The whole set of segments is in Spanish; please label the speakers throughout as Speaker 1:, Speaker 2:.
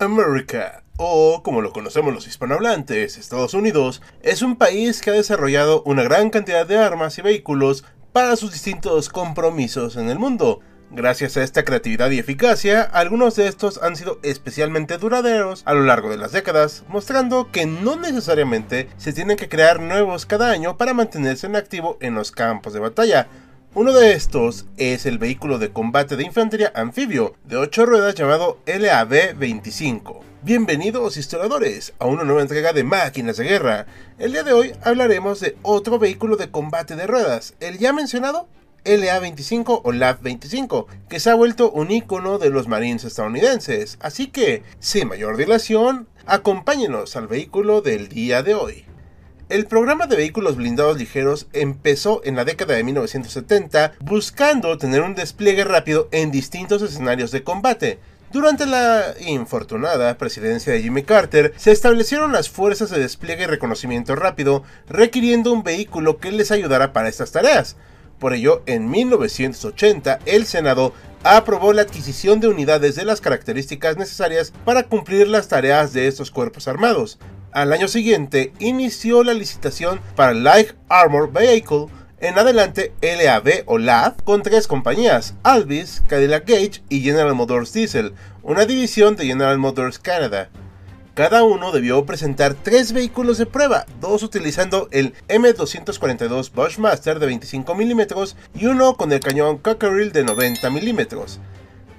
Speaker 1: America, o como lo conocemos los hispanohablantes, Estados Unidos, es un país que ha desarrollado una gran cantidad de armas y vehículos para sus distintos compromisos en el mundo. Gracias a esta creatividad y eficacia, algunos de estos han sido especialmente duraderos a lo largo de las décadas, mostrando que no necesariamente se tienen que crear nuevos cada año para mantenerse en activo en los campos de batalla, uno de estos es el vehículo de combate de infantería anfibio de 8 ruedas llamado LAB-25. Bienvenidos historiadores a una nueva entrega de Máquinas de Guerra. El día de hoy hablaremos de otro vehículo de combate de ruedas, el ya mencionado LA-25 o LAV-25, que se ha vuelto un icono de los marines estadounidenses. Así que, sin mayor dilación, acompáñenos al vehículo del día de hoy. El programa de vehículos blindados ligeros empezó en la década de 1970 buscando tener un despliegue rápido en distintos escenarios de combate. Durante la infortunada presidencia de Jimmy Carter, se establecieron las fuerzas de despliegue y reconocimiento rápido, requiriendo un vehículo que les ayudara para estas tareas. Por ello, en 1980, el Senado aprobó la adquisición de unidades de las características necesarias para cumplir las tareas de estos cuerpos armados. Al año siguiente inició la licitación para Light Armor Vehicle, en adelante LAV o LAV, con tres compañías, Alvis, Cadillac Gage y General Motors Diesel, una división de General Motors Canada. Cada uno debió presentar tres vehículos de prueba, dos utilizando el M242 Bushmaster de 25 mm y uno con el cañón Cockerill de 90 mm.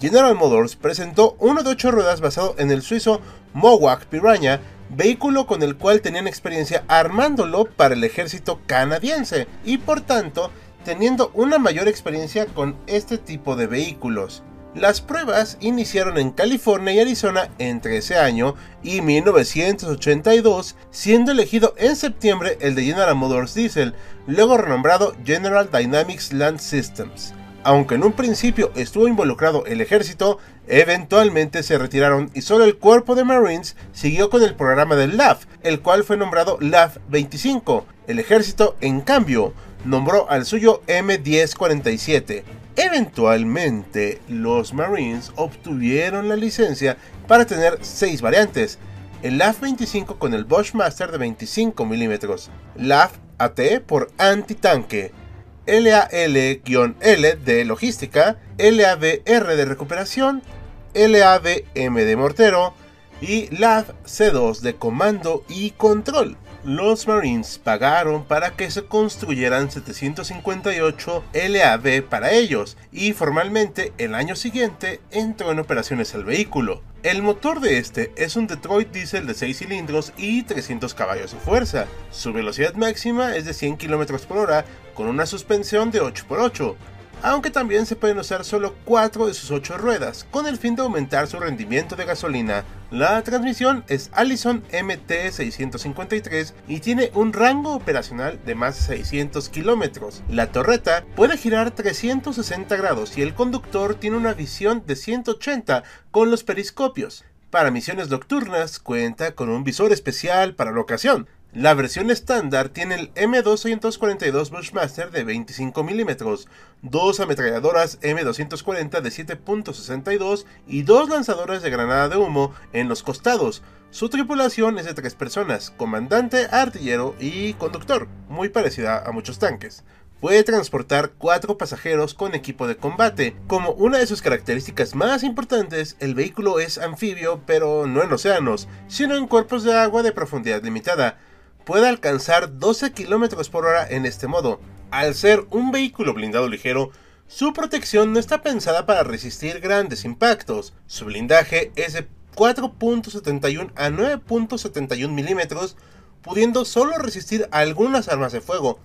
Speaker 1: General Motors presentó uno de ocho ruedas basado en el suizo Mowak Piranha vehículo con el cual tenían experiencia armándolo para el ejército canadiense y por tanto teniendo una mayor experiencia con este tipo de vehículos. Las pruebas iniciaron en California y Arizona entre ese año y 1982, siendo elegido en septiembre el de General Motors Diesel, luego renombrado General Dynamics Land Systems. Aunque en un principio estuvo involucrado el ejército, eventualmente se retiraron y solo el cuerpo de Marines siguió con el programa del LAF, el cual fue nombrado LAF 25. El ejército, en cambio, nombró al suyo M1047. Eventualmente, los Marines obtuvieron la licencia para tener seis variantes. El LAF 25 con el Bushmaster de 25 mm, LAF AT por antitanque, LAL-L de logística, LAVR de recuperación, LAVM de mortero y LAV-C2 de comando y control. Los Marines pagaron para que se construyeran 758 LAV para ellos y formalmente el año siguiente entró en operaciones el vehículo. El motor de este es un Detroit Diesel de 6 cilindros y 300 caballos de fuerza. Su velocidad máxima es de 100 km por hora con una suspensión de 8x8 aunque también se pueden usar solo 4 de sus 8 ruedas, con el fin de aumentar su rendimiento de gasolina. La transmisión es Allison MT653 y tiene un rango operacional de más de 600 kilómetros. La torreta puede girar 360 grados y el conductor tiene una visión de 180 con los periscopios. Para misiones nocturnas cuenta con un visor especial para la ocasión, la versión estándar tiene el M242 Bushmaster de 25 mm, dos ametralladoras M240 de 7.62 y dos lanzadores de granada de humo en los costados, Su tripulación es de tres personas, comandante, artillero y conductor, muy parecida a muchos tanques. Puede transportar cuatro pasajeros con equipo de combate. Como una de sus características más importantes, el vehículo es anfibio, pero no en océanos, sino en cuerpos de agua de profundidad limitada. Puede alcanzar 12 km por hora en este modo. Al ser un vehículo blindado ligero, su protección no está pensada para resistir grandes impactos. Su blindaje es de 4.71 a 9.71 milímetros, pudiendo solo resistir algunas armas de fuego,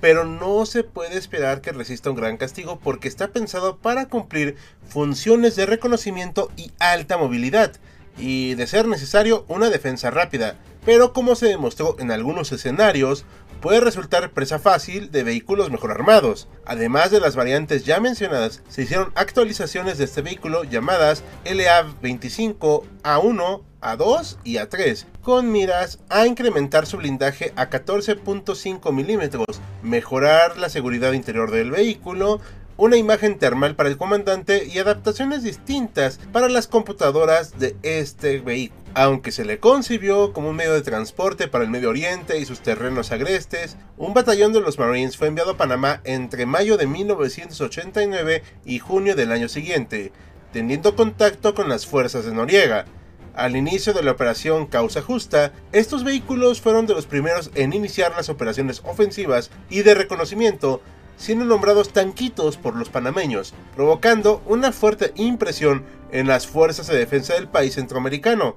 Speaker 1: pero no se puede esperar que resista un gran castigo porque está pensado para cumplir funciones de reconocimiento y alta movilidad, y de ser necesario una defensa rápida, pero como se demostró en algunos escenarios, puede resultar presa fácil de vehículos mejor armados. Además de las variantes ya mencionadas, se hicieron actualizaciones de este vehículo llamadas LA25 A1, A2 y A3, con miras a incrementar su blindaje a 14.5 milímetros, mejorar la seguridad interior del vehículo, una imagen termal para el comandante y adaptaciones distintas para las computadoras de este vehículo. Aunque se le concibió como un medio de transporte para el Medio Oriente y sus terrenos agrestes, un batallón de los Marines fue enviado a Panamá entre mayo de 1989 y junio del año siguiente, teniendo contacto con las fuerzas de Noriega. Al inicio de la operación Causa Justa, estos vehículos fueron de los primeros en iniciar las operaciones ofensivas y de reconocimiento siendo nombrados tanquitos por los panameños, provocando una fuerte impresión en las fuerzas de defensa del país centroamericano.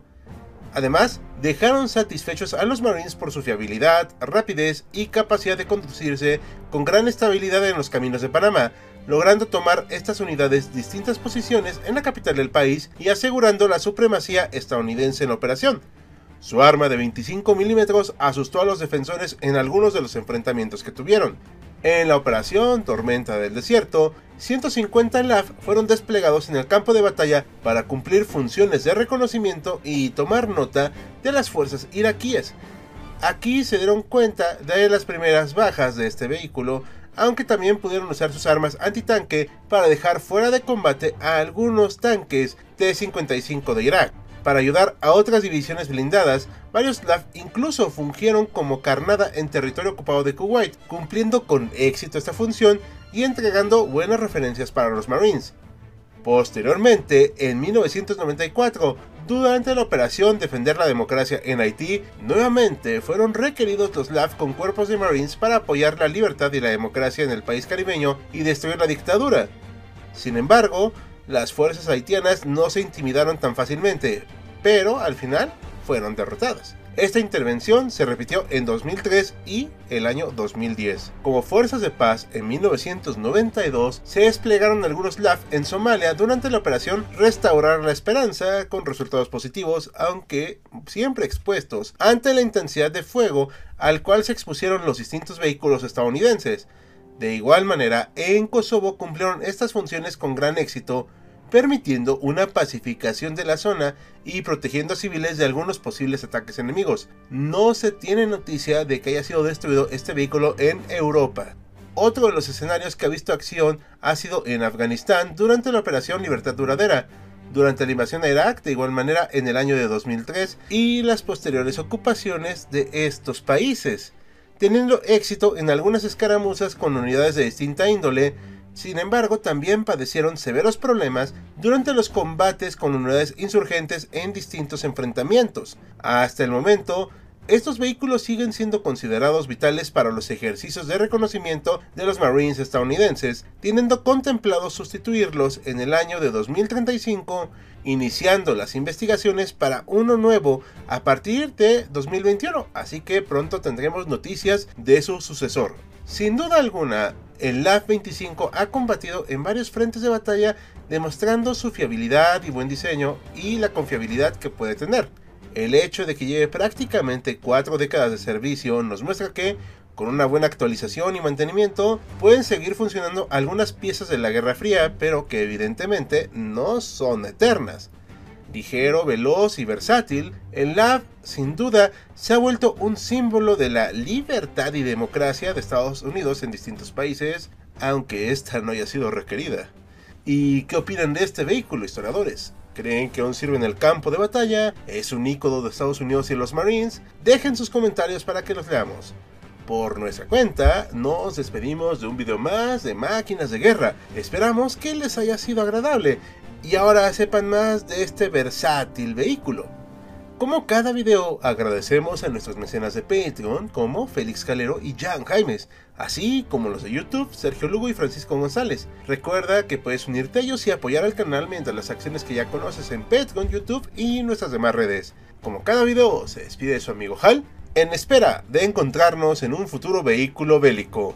Speaker 1: Además, dejaron satisfechos a los Marines por su fiabilidad, rapidez y capacidad de conducirse con gran estabilidad en los caminos de Panamá, logrando tomar estas unidades distintas posiciones en la capital del país y asegurando la supremacía estadounidense en la operación. Su arma de 25 milímetros asustó a los defensores en algunos de los enfrentamientos que tuvieron, en la operación Tormenta del Desierto, 150 LAF fueron desplegados en el campo de batalla para cumplir funciones de reconocimiento y tomar nota de las fuerzas iraquíes. Aquí se dieron cuenta de las primeras bajas de este vehículo, aunque también pudieron usar sus armas antitanque para dejar fuera de combate a algunos tanques T-55 de Irak. Para ayudar a otras divisiones blindadas, varios LAF incluso fungieron como carnada en territorio ocupado de Kuwait, cumpliendo con éxito esta función y entregando buenas referencias para los Marines. Posteriormente, en 1994, durante la operación Defender la Democracia en Haití, nuevamente fueron requeridos los LAF con cuerpos de Marines para apoyar la libertad y la democracia en el país caribeño y destruir la dictadura. Sin embargo, las fuerzas haitianas no se intimidaron tan fácilmente, pero al final fueron derrotadas. Esta intervención se repitió en 2003 y el año 2010. Como fuerzas de paz, en 1992 se desplegaron algunos LAF en Somalia durante la operación Restaurar la Esperanza con resultados positivos, aunque siempre expuestos ante la intensidad de fuego al cual se expusieron los distintos vehículos estadounidenses. De igual manera, en Kosovo cumplieron estas funciones con gran éxito, permitiendo una pacificación de la zona y protegiendo a civiles de algunos posibles ataques enemigos. No se tiene noticia de que haya sido destruido este vehículo en Europa. Otro de los escenarios que ha visto acción ha sido en Afganistán durante la Operación Libertad Duradera, durante la invasión a Irak, de igual manera en el año de 2003, y las posteriores ocupaciones de estos países teniendo éxito en algunas escaramuzas con unidades de distinta índole, sin embargo también padecieron severos problemas durante los combates con unidades insurgentes en distintos enfrentamientos. Hasta el momento, estos vehículos siguen siendo considerados vitales para los ejercicios de reconocimiento de los Marines estadounidenses, teniendo contemplado sustituirlos en el año de 2035 iniciando las investigaciones para uno nuevo a partir de 2021, así que pronto tendremos noticias de su sucesor. Sin duda alguna, el LAF-25 ha combatido en varios frentes de batalla demostrando su fiabilidad y buen diseño y la confiabilidad que puede tener. El hecho de que lleve prácticamente cuatro décadas de servicio nos muestra que con una buena actualización y mantenimiento, pueden seguir funcionando algunas piezas de la Guerra Fría, pero que evidentemente no son eternas. Ligero, veloz y versátil, el LAV sin duda se ha vuelto un símbolo de la libertad y democracia de Estados Unidos en distintos países, aunque esta no haya sido requerida. ¿Y qué opinan de este vehículo, historiadores? ¿Creen que aún sirve en el campo de batalla? ¿Es un ícono de Estados Unidos y los Marines? Dejen sus comentarios para que los leamos. Por nuestra cuenta, nos despedimos de un video más de máquinas de guerra. Esperamos que les haya sido agradable y ahora sepan más de este versátil vehículo. Como cada video, agradecemos a nuestros mecenas de Patreon como Félix Calero y Jan Jaimes, así como los de YouTube, Sergio Lugo y Francisco González. Recuerda que puedes unirte a ellos y apoyar al canal mediante las acciones que ya conoces en Patreon, YouTube y nuestras demás redes. Como cada video, se despide su amigo Hal, en espera de encontrarnos en un futuro vehículo bélico.